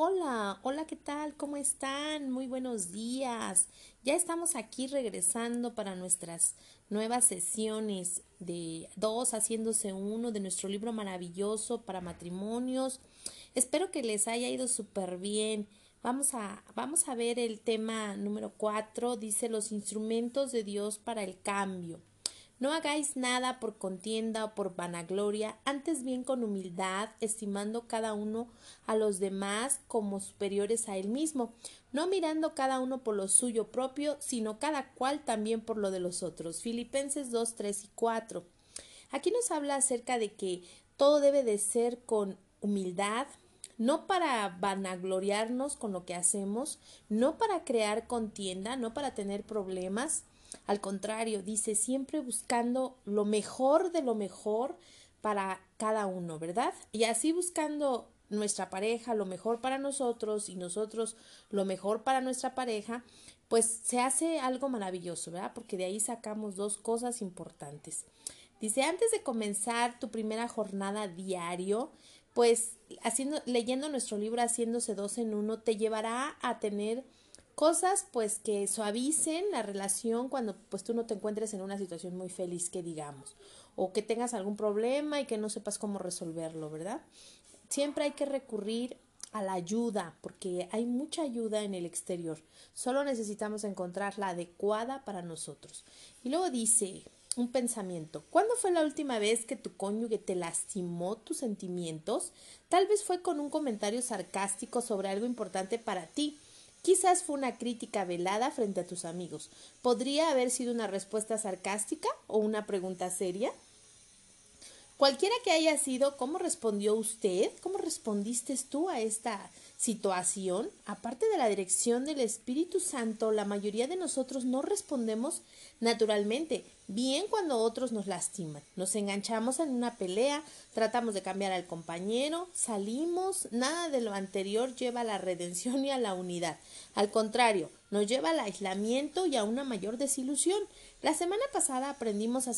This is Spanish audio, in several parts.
Hola, hola, ¿qué tal? ¿Cómo están? Muy buenos días. Ya estamos aquí regresando para nuestras nuevas sesiones de dos haciéndose uno de nuestro libro maravilloso para matrimonios. Espero que les haya ido súper bien. Vamos a, vamos a ver el tema número cuatro. Dice los instrumentos de Dios para el cambio. No hagáis nada por contienda o por vanagloria, antes bien con humildad, estimando cada uno a los demás como superiores a él mismo, no mirando cada uno por lo suyo propio, sino cada cual también por lo de los otros. Filipenses 2, 3 y 4. Aquí nos habla acerca de que todo debe de ser con humildad, no para vanagloriarnos con lo que hacemos, no para crear contienda, no para tener problemas, al contrario, dice siempre buscando lo mejor de lo mejor para cada uno, ¿verdad? Y así buscando nuestra pareja lo mejor para nosotros y nosotros lo mejor para nuestra pareja, pues se hace algo maravilloso, ¿verdad? Porque de ahí sacamos dos cosas importantes. Dice, antes de comenzar tu primera jornada diario, pues haciendo, leyendo nuestro libro Haciéndose dos en uno, te llevará a tener cosas pues que suavicen la relación cuando pues tú no te encuentres en una situación muy feliz que digamos o que tengas algún problema y que no sepas cómo resolverlo, ¿verdad? Siempre hay que recurrir a la ayuda porque hay mucha ayuda en el exterior. Solo necesitamos encontrar la adecuada para nosotros. Y luego dice un pensamiento. ¿Cuándo fue la última vez que tu cónyuge te lastimó tus sentimientos? Tal vez fue con un comentario sarcástico sobre algo importante para ti Quizás fue una crítica velada frente a tus amigos. ¿Podría haber sido una respuesta sarcástica o una pregunta seria? Cualquiera que haya sido, ¿cómo respondió usted? ¿Cómo respondiste tú a esta situación? Aparte de la dirección del Espíritu Santo, la mayoría de nosotros no respondemos naturalmente, bien cuando otros nos lastiman. Nos enganchamos en una pelea, tratamos de cambiar al compañero, salimos, nada de lo anterior lleva a la redención y a la unidad. Al contrario, nos lleva al aislamiento y a una mayor desilusión. La semana pasada aprendimos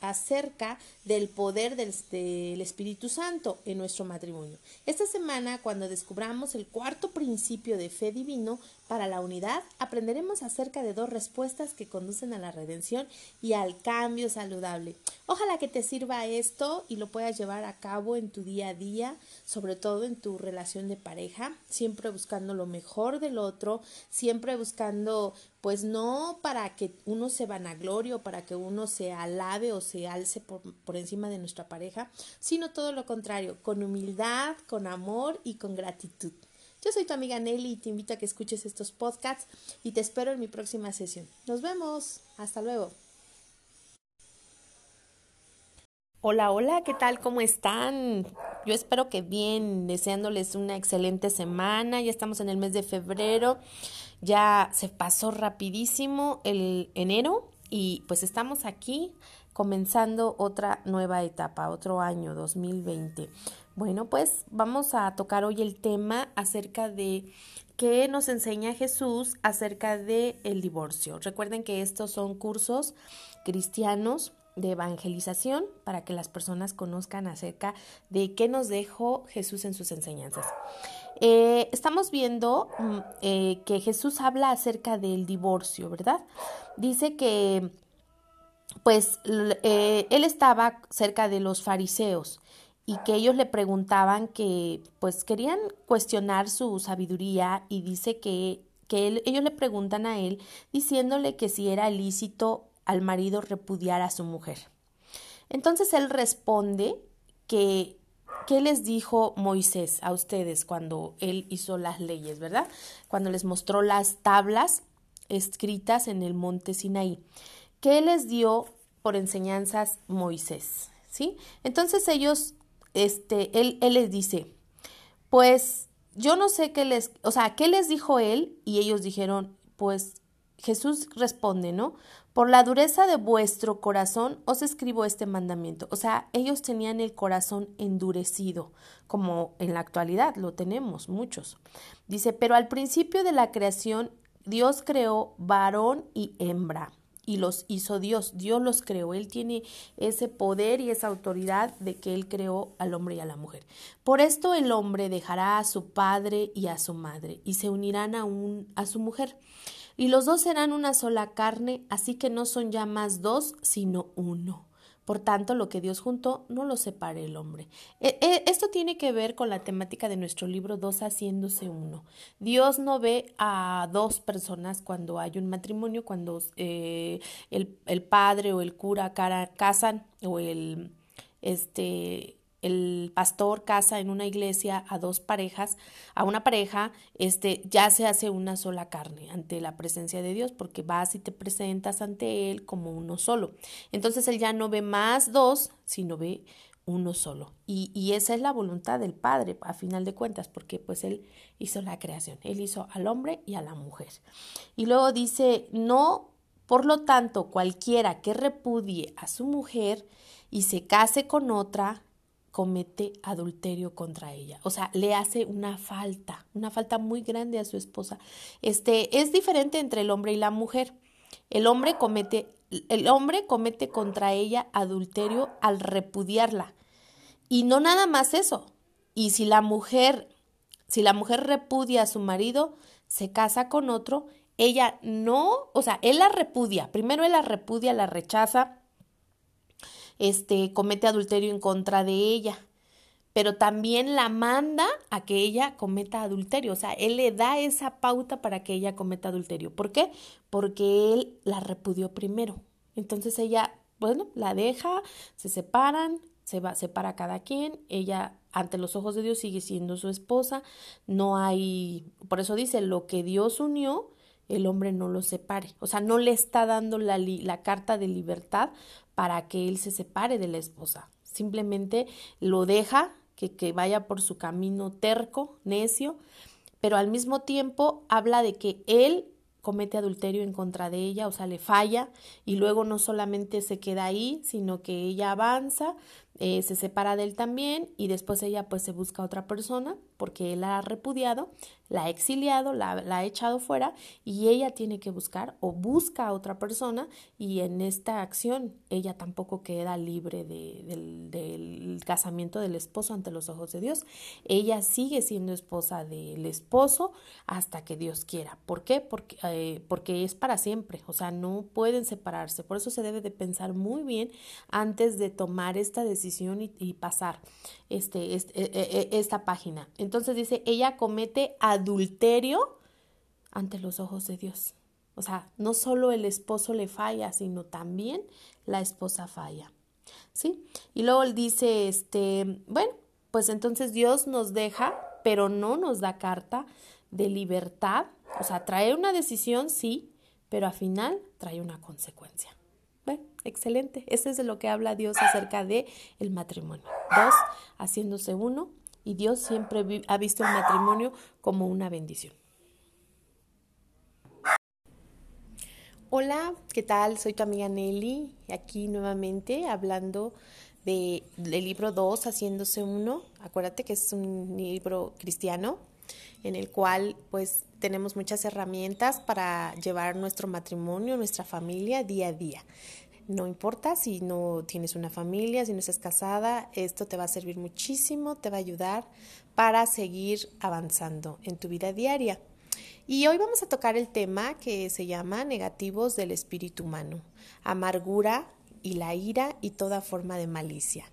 acerca del poder del, Espíritu Santo en nuestro matrimonio. Esta semana, cuando descubramos el cuarto principio de fe divino para la unidad, aprenderemos acerca de dos respuestas que conducen a la redención y al cambio saludable. Ojalá que te sirva esto y lo puedas llevar a cabo en tu día a día, sobre todo en tu relación de pareja, siempre buscando lo mejor del otro, siempre buscando pues no para que uno se vanaglorie o para que uno se alabe o se alce por, por, encima de nuestra pareja, sino todo lo contrario, con humildad, con amor y con gratitud. Yo soy tu amiga Nelly y te invito a que escuches estos podcasts y te espero en mi próxima sesión. Nos vemos. Hasta luego. Hola, hola, ¿qué tal? ¿Cómo están? Yo espero que bien, deseándoles una excelente semana. Ya estamos en el mes de febrero, ya se pasó rapidísimo el enero y pues estamos aquí comenzando otra nueva etapa, otro año 2020. Bueno, pues vamos a tocar hoy el tema acerca de qué nos enseña Jesús acerca de el divorcio. Recuerden que estos son cursos cristianos de evangelización para que las personas conozcan acerca de qué nos dejó Jesús en sus enseñanzas. Eh, estamos viendo mm, eh, que Jesús habla acerca del divorcio, ¿verdad? Dice que pues eh, él estaba cerca de los fariseos y que ellos le preguntaban que pues querían cuestionar su sabiduría y dice que, que ellos le preguntan a él diciéndole que si era lícito al marido repudiar a su mujer. Entonces él responde que ¿qué les dijo Moisés a ustedes cuando él hizo las leyes, verdad? Cuando les mostró las tablas escritas en el monte Sinaí. ¿Qué les dio por enseñanzas Moisés? ¿Sí? Entonces ellos este, él, él les dice, pues yo no sé qué les, o sea, ¿qué les dijo él? Y ellos dijeron, pues Jesús responde, ¿no? Por la dureza de vuestro corazón os escribo este mandamiento. O sea, ellos tenían el corazón endurecido, como en la actualidad lo tenemos muchos. Dice, pero al principio de la creación Dios creó varón y hembra. y los hizo Dios. Dios los creó. Él tiene ese poder y esa autoridad de que Él creó al hombre y a la mujer. Por esto el hombre dejará a su padre y a su madre y se unirán a, un, a su mujer. Y los dos serán una sola carne, así que no son ya más dos, sino uno. Por tanto, lo que Dios juntó no lo separe el hombre. E, e, esto tiene que ver con la temática de nuestro libro Dos haciéndose uno. Dios no ve a dos personas cuando hay un matrimonio, cuando eh, el, el, padre o el cura casan o el este el pastor casa en una iglesia a dos parejas, a una pareja, este, ya se hace una sola carne ante la presencia de Dios, porque vas y te presentas ante Él como uno solo. Entonces Él ya no ve más dos, sino ve uno solo. Y, y esa es la voluntad del Padre, a final de cuentas, porque pues Él hizo la creación, Él hizo al hombre y a la mujer. Y luego dice, no, por lo tanto, cualquiera que repudie a su mujer y se case con otra, comete adulterio contra ella. O sea, le hace una falta, una falta muy grande a su esposa. Este es diferente entre el hombre y la mujer. El hombre comete el hombre comete contra ella adulterio al repudiarla. Y no nada más eso. Y si la mujer si la mujer repudia a su marido, se casa con otro, ella no, o sea, él la repudia. Primero él la repudia, la rechaza, este, comete adulterio en contra de ella, pero también la manda a que ella cometa adulterio, o sea, él le da esa pauta para que ella cometa adulterio. ¿Por qué? Porque él la repudió primero. Entonces ella, bueno, la deja, se separan, se va, separa cada quien, ella ante los ojos de Dios sigue siendo su esposa, no hay, por eso dice, lo que Dios unió, el hombre no lo separe. O sea, no le está dando la, la carta de libertad para que él se separe de la esposa. Simplemente lo deja que, que vaya por su camino terco, necio, pero al mismo tiempo habla de que él comete adulterio en contra de ella, o sea, le falla y luego no solamente se queda ahí, sino que ella avanza, eh, se separa de él también y después ella pues se busca a otra persona porque él la ha repudiado, la ha exiliado, la, ha echado fuera y ella tiene que buscar o busca a otra persona y en esta acción ella tampoco queda libre de, del, casamiento del esposo ante los ojos de Dios. Ella sigue siendo esposa del esposo hasta que Dios quiera. ¿Por qué? Porque, eh, porque es para siempre, o sea, no pueden separarse. Por eso se debe de pensar muy bien antes de tomar esta decisión y, pasar este, este, e, e, e, esta página. Entonces dice, ella comete adulterio ante los ojos de Dios. O sea, no solo el esposo le falla, sino también la esposa falla. ¿Sí? Y luego él dice, este, bueno, pues entonces Dios nos deja, pero no nos da carta de libertad. O sea, trae una decisión, sí, pero al final trae una consecuencia. Excelente. Eso es de lo que habla Dios acerca de el matrimonio. Dos, haciéndose uno y Dios siempre ha visto el matrimonio como una bendición. Hola, ¿qué tal? Soy tu amiga Nelly, aquí nuevamente hablando de, del libro 2, Haciéndose Uno. Acuérdate que es un libro cristiano en el cual pues tenemos muchas herramientas para llevar nuestro matrimonio, nuestra familia día a día. No importa si no tienes una familia, si no estás casada, esto te va a servir muchísimo, te va a ayudar para seguir avanzando en tu vida diaria. Y hoy vamos a tocar el tema que se llama negativos del espíritu humano, amargura y la ira y toda forma de malicia.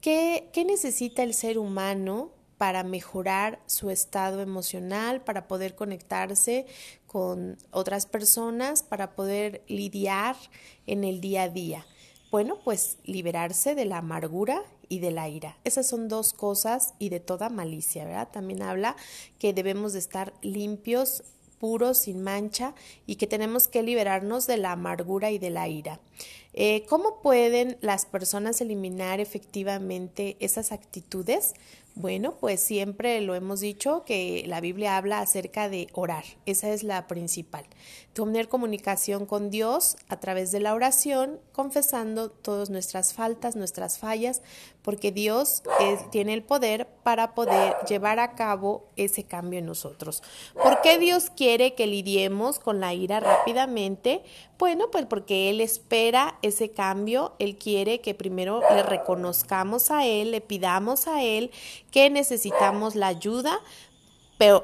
¿Qué, qué necesita el ser humano para mejorar su estado emocional, para poder conectarse con otras personas, para poder lidiar en el día a día. Bueno, pues liberarse de la amargura y de la ira. Esas son dos cosas y de toda malicia, ¿verdad? También habla que debemos de estar limpios, puros, sin mancha y que tenemos que liberarnos de la amargura y de la ira. Eh, ¿Cómo pueden las personas eliminar efectivamente esas actitudes? Bueno, pues siempre lo hemos dicho que la Biblia habla acerca de orar. Esa es la principal. Tener comunicación con Dios a través de la oración, confesando todas nuestras faltas, nuestras fallas, porque Dios tiene el poder para poder llevar a cabo ese cambio en nosotros. ¿Por qué Dios quiere que lidiemos con la ira rápidamente? Bueno, pues porque Él espera ese cambio, Él quiere que primero le reconozcamos a Él, le pidamos a Él que necesitamos la ayuda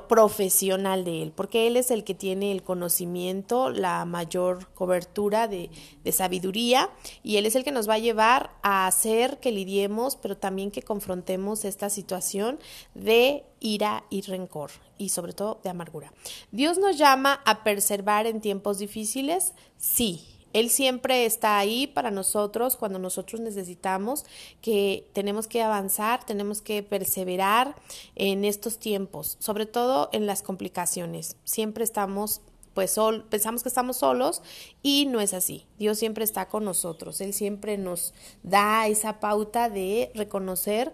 profesional de él, porque él es el que tiene el conocimiento, la mayor cobertura de, de, sabiduría y él es el que nos va a llevar a hacer que lidiemos, pero también que confrontemos esta situación de ira y rencor y sobre todo de amargura. Dios nos llama a perseverar en tiempos difíciles, sí, él siempre está ahí para nosotros cuando nosotros necesitamos que tenemos que avanzar, tenemos que perseverar en estos tiempos, sobre todo en las complicaciones. Siempre estamos pues sol, pensamos que estamos solos y no es así. Dios siempre está con nosotros. Él siempre nos da esa pauta de reconocer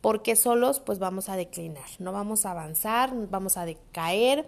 porque solos pues vamos a declinar, no vamos a avanzar, vamos a decaer,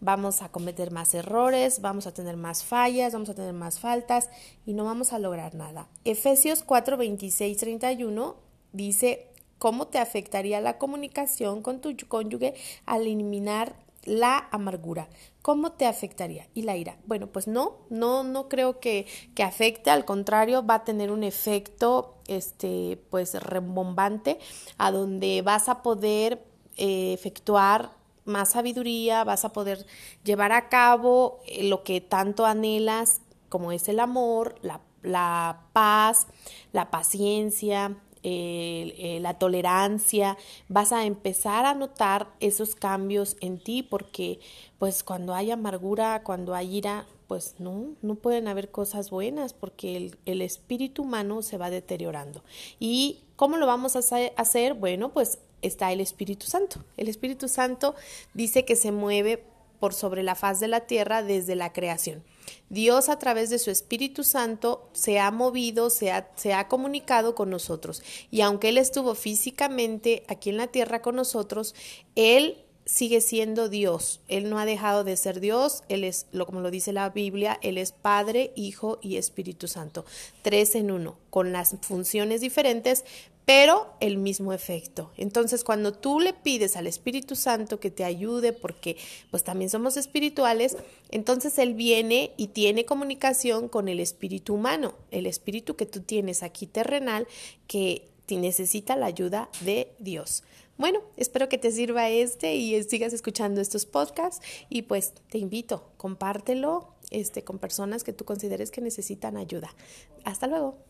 vamos a cometer más errores, vamos a tener más fallas, vamos a tener más faltas y no vamos a lograr nada. Efesios 4, 26, 31 dice, ¿cómo te afectaría la comunicación con tu cónyuge al eliminar la amargura. ¿Cómo te afectaría? Y la ira. Bueno, pues no, no, no creo que, que afecte, al contrario, va a tener un efecto, este, pues, rembombante, a donde vas a poder eh, efectuar más sabiduría, vas a poder llevar a cabo eh, lo que tanto anhelas, como es el amor, la, la paz, la paciencia, eh, la tolerancia, vas a empezar a notar esos cambios en ti porque pues cuando hay amargura, cuando hay ira, pues no, no pueden haber cosas buenas porque el, el espíritu humano se va deteriorando. ¿Y cómo lo vamos a hacer? Bueno, pues está el Espíritu Santo. El Espíritu Santo dice que se mueve por sobre la faz de la tierra desde la creación. Dios a través de su Espíritu Santo se ha movido, se ha, se ha, comunicado con nosotros. Y aunque Él estuvo físicamente aquí en la tierra con nosotros, Él sigue siendo Dios. Él no ha dejado de ser Dios. Él es, lo, como lo dice la Biblia, Él es Padre, Hijo y Espíritu Santo. Tres en uno, con las funciones diferentes, pero el mismo efecto. Entonces, cuando tú le pides al Espíritu Santo que te ayude, porque pues también somos espirituales, entonces Él viene y tiene comunicación con el espíritu humano, el espíritu que tú tienes aquí terrenal, que necesita la ayuda de Dios. Bueno, espero que te sirva este y sigas escuchando estos podcasts y pues te invito, compártelo este, con personas que tú consideres que necesitan ayuda. Hasta luego.